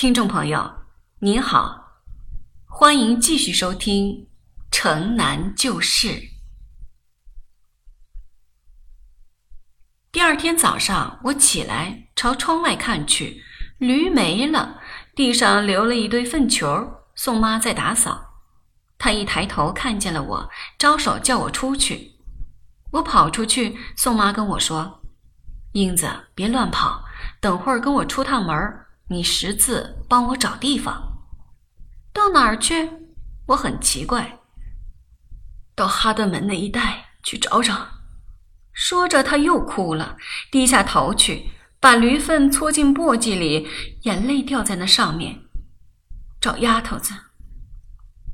听众朋友，您好，欢迎继续收听《城南旧事》。第二天早上，我起来朝窗外看去，驴没了，地上留了一堆粪球。宋妈在打扫，她一抬头看见了我，招手叫我出去。我跑出去，宋妈跟我说：“英子，别乱跑，等会儿跟我出趟门。”你识字帮我找地方，到哪儿去？我很奇怪。到哈德门那一带去找找。说着，他又哭了，低下头去，把驴粪搓进簸箕里，眼泪掉在那上面。找丫头子。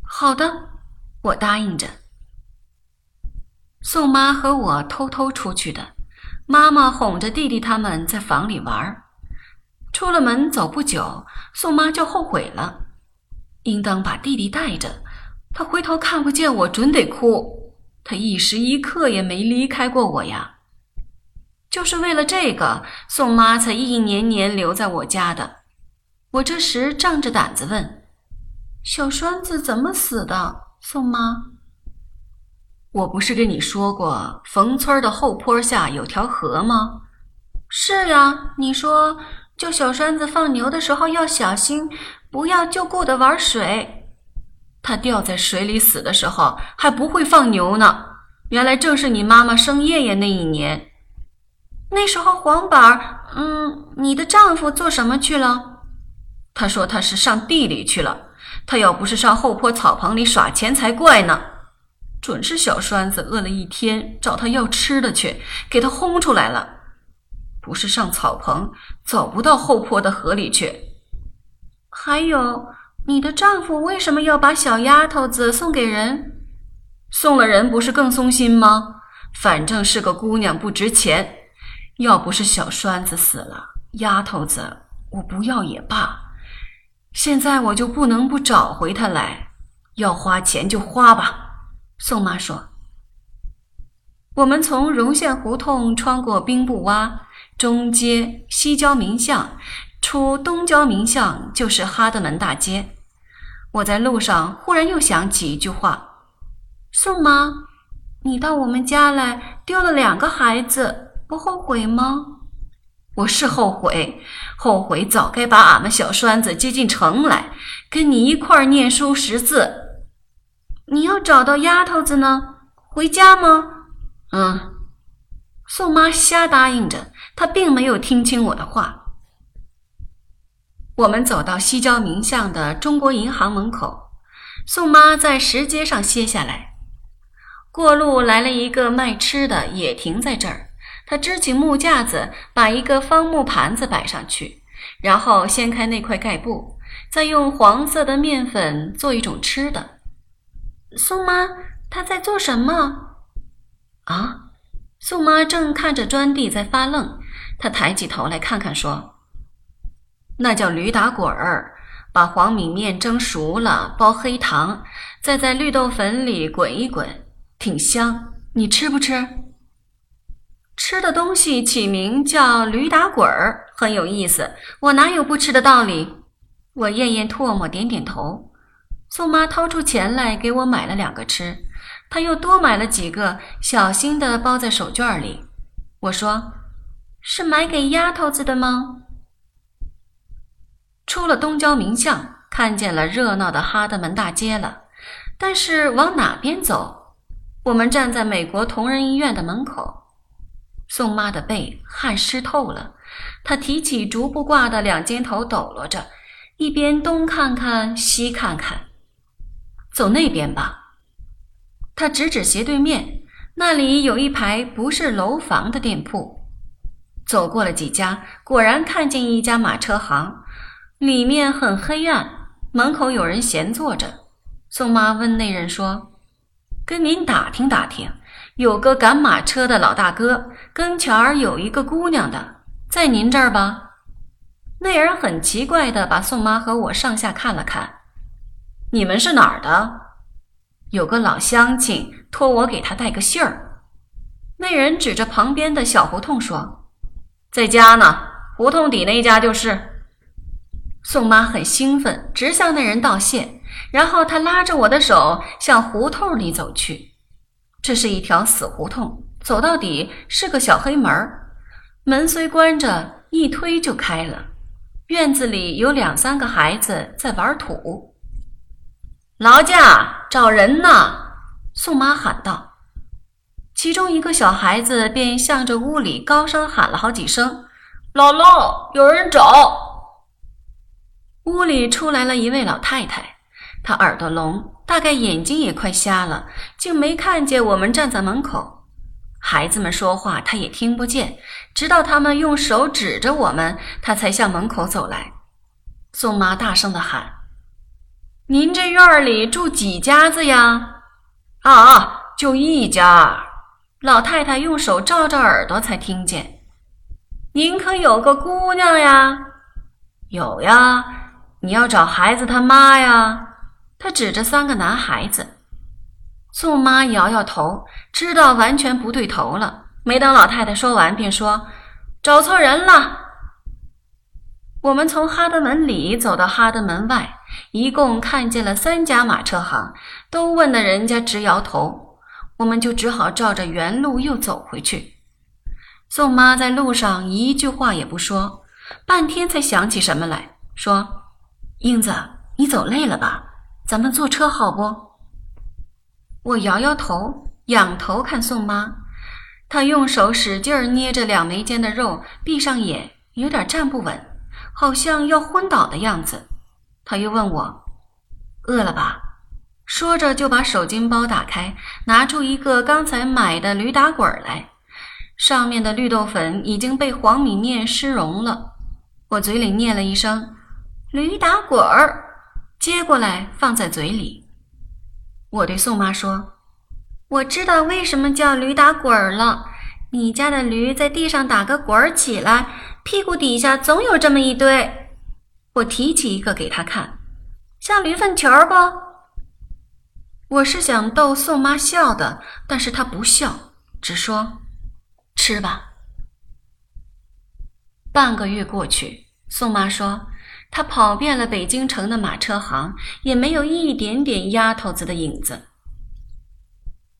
好的，我答应着。宋妈和我偷偷出去的，妈妈哄着弟弟他们在房里玩儿。出了门走不久，宋妈就后悔了，应当把弟弟带着。他回头看不见我，准得哭。他一时一刻也没离开过我呀。就是为了这个，宋妈才一年年留在我家的。我这时仗着胆子问：“小栓子怎么死的？”宋妈，我不是跟你说过，冯村的后坡下有条河吗？是呀，你说。救小栓子放牛的时候要小心，不要就顾的玩水。他掉在水里死的时候还不会放牛呢。原来正是你妈妈生叶叶那一年。那时候黄板，嗯，你的丈夫做什么去了？他说他是上地里去了。他要不是上后坡草棚里耍钱才怪呢。准是小栓子饿了一天，找他要吃的去，给他轰出来了。不是上草棚，走不到后坡的河里去。还有，你的丈夫为什么要把小丫头子送给人？送了人不是更松心吗？反正是个姑娘，不值钱。要不是小栓子死了，丫头子我不要也罢。现在我就不能不找回她来，要花钱就花吧。宋妈说：“我们从荣县胡同穿过兵部洼。”中街西郊民巷，出东郊民巷就是哈德门大街。我在路上忽然又想起一句话：“宋妈，你到我们家来丢了两个孩子，不后悔吗？”我是后悔，后悔早该把俺们小栓子接进城来，跟你一块儿念书识字。你要找到丫头子呢？回家吗？嗯。宋妈瞎答应着。她并没有听清我的话。我们走到西郊名巷的中国银行门口，宋妈在石阶上歇下来。过路来了一个卖吃的，也停在这儿。他支起木架子，把一个方木盘子摆上去，然后掀开那块盖布，再用黄色的面粉做一种吃的。宋妈，他在做什么？啊？宋妈正看着砖地在发愣。她抬起头来看看，说：“那叫驴打滚儿，把黄米面蒸熟了，包黑糖，再在绿豆粉里滚一滚，挺香。你吃不吃？吃的东西起名叫驴打滚儿，很有意思。我哪有不吃的道理？我咽咽唾沫，点点头。宋妈掏出钱来给我买了两个吃，他又多买了几个，小心的包在手绢里。我说。”是买给丫头子的吗？出了东郊民巷，看见了热闹的哈德门大街了，但是往哪边走？我们站在美国同仁医院的门口。宋妈的背汗湿透了，她提起竹布挂的两肩头抖落着，一边东看看西看看。走那边吧。他指指斜对面，那里有一排不是楼房的店铺。走过了几家，果然看见一家马车行，里面很黑暗，门口有人闲坐着。宋妈问那人说：“跟您打听打听，有个赶马车的老大哥，跟前儿有一个姑娘的，在您这儿吧？”那人很奇怪的把宋妈和我上下看了看：“你们是哪儿的？”有个老乡亲托我给他带个信儿。那人指着旁边的小胡同说。在家呢，胡同底那家就是。宋妈很兴奋，直向那人道谢，然后她拉着我的手向胡同里走去。这是一条死胡同，走到底是个小黑门门虽关着，一推就开了。院子里有两三个孩子在玩土。劳驾，找人呢！宋妈喊道。其中一个小孩子便向着屋里高声喊了好几声：“姥姥，有人找！”屋里出来了一位老太太，她耳朵聋。大概眼睛也快瞎了，竟没看见我们站在门口。孩子们说话，他也听不见。直到他们用手指着我们，他才向门口走来。宋妈大声地喊：“您这院里住几家子呀？”“啊，就一家。”老太太用手照着耳朵才听见。“您可有个姑娘呀？”“有呀。”“你要找孩子他妈呀？”他指着三个男孩子，宋妈摇摇头，知道完全不对头了。没等老太太说完，便说：“找错人了。”我们从哈德门里走到哈德门外，一共看见了三家马车行，都问的人家直摇头，我们就只好照着原路又走回去。宋妈在路上一句话也不说，半天才想起什么来说：“英子，你走累了吧？”咱们坐车好不？我摇摇头，仰头看宋妈，她用手使劲儿捏着两眉间的肉，闭上眼，有点站不稳，好像要昏倒的样子。他又问我：“饿了吧？”说着就把手巾包打开，拿出一个刚才买的驴打滚来，上面的绿豆粉已经被黄米面湿融了。我嘴里念了一声：“驴打滚儿。”接过来放在嘴里，我对宋妈说：“我知道为什么叫驴打滚儿了。你家的驴在地上打个滚儿起来，屁股底下总有这么一堆。”我提起一个给他看，像驴粪球不？我是想逗宋妈笑的，但是她不笑，只说：“吃吧。”半个月过去，宋妈说。她跑遍了北京城的马车行，也没有一点点丫头子的影子。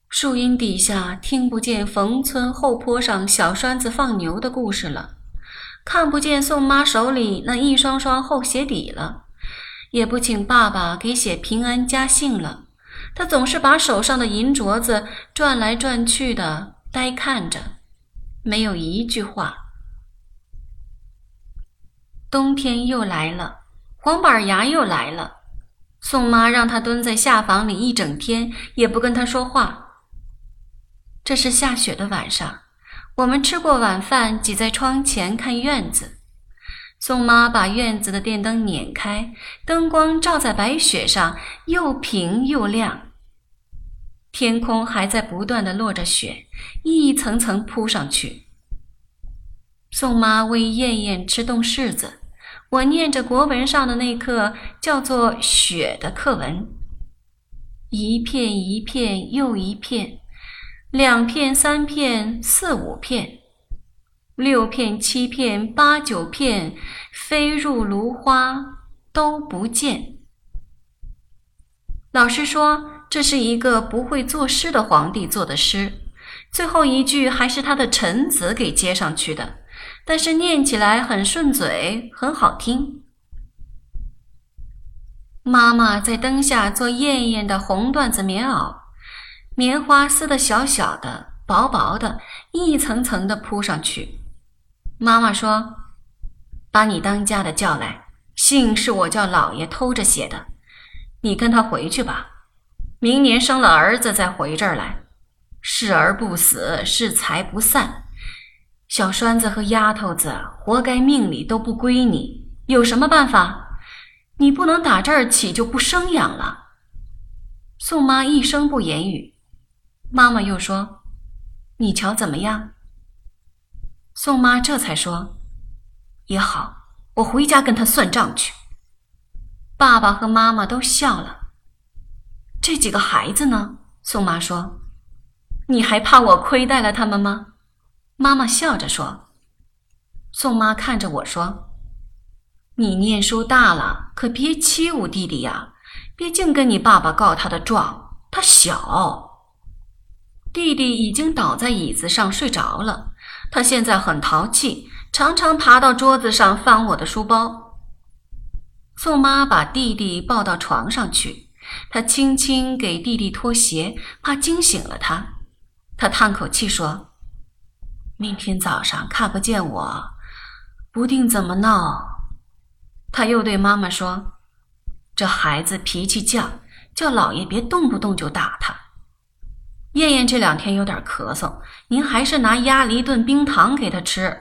树荫底下听不见冯村后坡上小栓子放牛的故事了，看不见宋妈手里那一双双厚鞋底了，也不请爸爸给写平安家信了。他总是把手上的银镯子转来转去的呆看着，没有一句话。冬天又来了，黄板牙又来了。宋妈让他蹲在下房里一整天，也不跟他说话。这是下雪的晚上，我们吃过晚饭，挤在窗前看院子。宋妈把院子的电灯捻开，灯光照在白雪上，又平又亮。天空还在不断的落着雪，一层层铺上去。宋妈喂燕燕吃冻柿子。我念着国文上的那课叫做“雪”的课文，一片一片又一片，两片三片四五片，六片七片八九片，飞入芦花都不见。老师说这是一个不会作诗的皇帝做的诗，最后一句还是他的臣子给接上去的。但是念起来很顺嘴，很好听。妈妈在灯下做艳艳的红缎子棉袄，棉花撕的小小的、薄薄的，一层层的铺上去。妈妈说：“把你当家的叫来，信是我叫老爷偷着写的，你跟他回去吧。明年生了儿子再回这儿来，是儿不死，是财不散。”小栓子和丫头子活该命里都不归你，有什么办法？你不能打这儿起就不生养了。宋妈一声不言语。妈妈又说：“你瞧怎么样？”宋妈这才说：“也好，我回家跟他算账去。”爸爸和妈妈都笑了。这几个孩子呢？宋妈说：“你还怕我亏待了他们吗？”妈妈笑着说：“宋妈看着我说，你念书大了，可别欺侮弟弟呀！别净跟你爸爸告他的状，他小。”弟弟已经倒在椅子上睡着了，他现在很淘气，常常爬到桌子上翻我的书包。宋妈把弟弟抱到床上去，她轻轻给弟弟脱鞋，怕惊醒了他。她叹口气说：“明天早上看不见我，不定怎么闹。”他又对妈妈说：“这孩子脾气犟，叫老爷别动不动就打他。”燕燕这两天有点咳嗽，您还是拿鸭梨炖冰糖给她吃。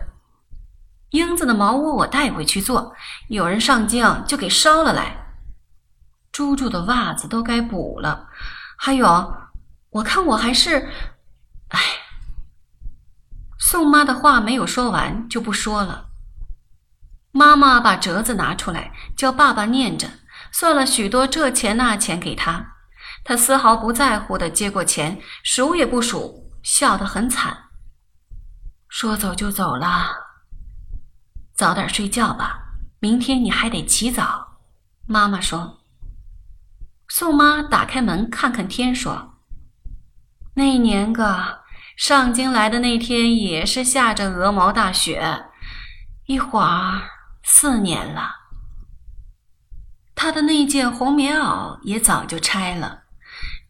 英子的茅屋我带回去做，有人上京就给烧了来。猪猪的袜子都该补了，还有，我看我还是……哎，宋妈的话没有说完就不说了。妈妈把折子拿出来，叫爸爸念着，算了许多这钱那钱给他。他丝毫不在乎的接过钱，数也不数，笑得很惨。说走就走了，早点睡觉吧，明天你还得起早。妈妈说。宋妈打开门看看天，说：“那年个上京来的那天，也是下着鹅毛大雪，一会儿四年了。他的那件红棉袄也早就拆了。”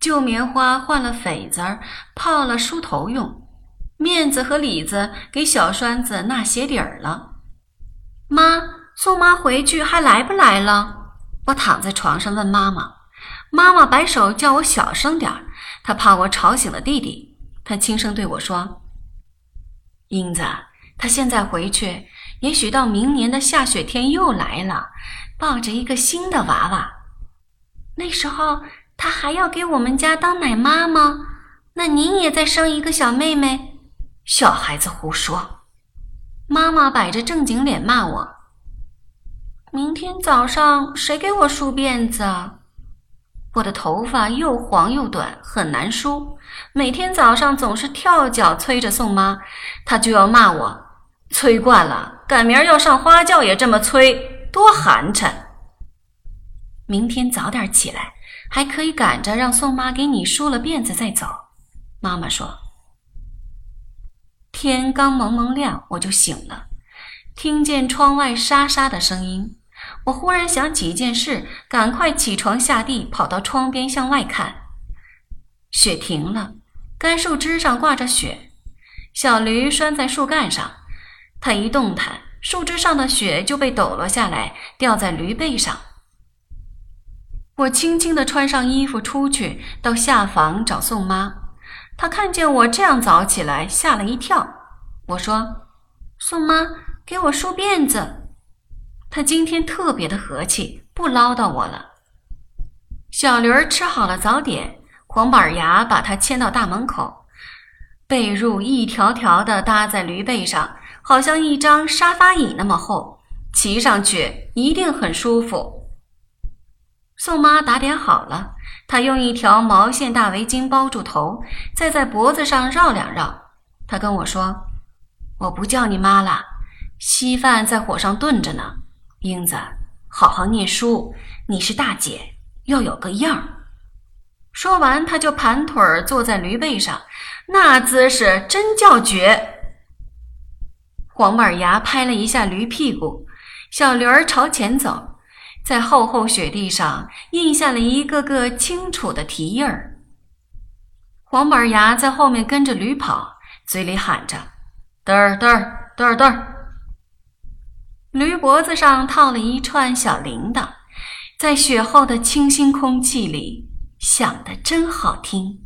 旧棉花换了痱子儿，泡了梳头用；面子和里子给小栓子纳鞋底儿了。妈，宋妈回去还来不来了？我躺在床上问妈妈。妈妈摆手叫我小声点儿，她怕我吵醒了弟弟。她轻声对我说：“英子，她现在回去，也许到明年的下雪天又来了，抱着一个新的娃娃。那时候……”他还要给我们家当奶妈吗？那您也再生一个小妹妹？小孩子胡说！妈妈摆着正经脸骂我。明天早上谁给我梳辫子？我的头发又黄又短，很难梳。每天早上总是跳脚催着宋妈，她就要骂我，催惯了，赶明儿要上花轿也这么催，多寒碜！明天早点起来。还可以赶着让宋妈给你梳了辫子再走。妈妈说：“天刚蒙蒙亮，我就醒了，听见窗外沙沙的声音。我忽然想起一件事，赶快起床下地，跑到窗边向外看。雪停了，干树枝上挂着雪，小驴拴在树干上，它一动弹，树枝上的雪就被抖落下来，掉在驴背上。”我轻轻地穿上衣服出去，到下房找宋妈。她看见我这样早起来，吓了一跳。我说：“宋妈，给我梳辫子。”她今天特别的和气，不唠叨我了。小驴儿吃好了早点，黄板牙把它牵到大门口，被褥一条条的搭在驴背上，好像一张沙发椅那么厚，骑上去一定很舒服。宋妈打点好了，她用一条毛线大围巾包住头，再在脖子上绕两绕。她跟我说：“我不叫你妈了，稀饭在火上炖着呢。英子，好好念书，你是大姐，要有个样儿。”说完，她就盘腿坐在驴背上，那姿势真叫绝。黄板牙拍了一下驴屁股，小驴儿朝前走。在厚厚雪地上印下了一个个清楚的蹄印儿。黄板牙在后面跟着驴跑，嘴里喊着：“嘚儿嘚儿嘚儿嘚儿。”驴脖子上套了一串小铃铛，在雪后的清新空气里响得真好听。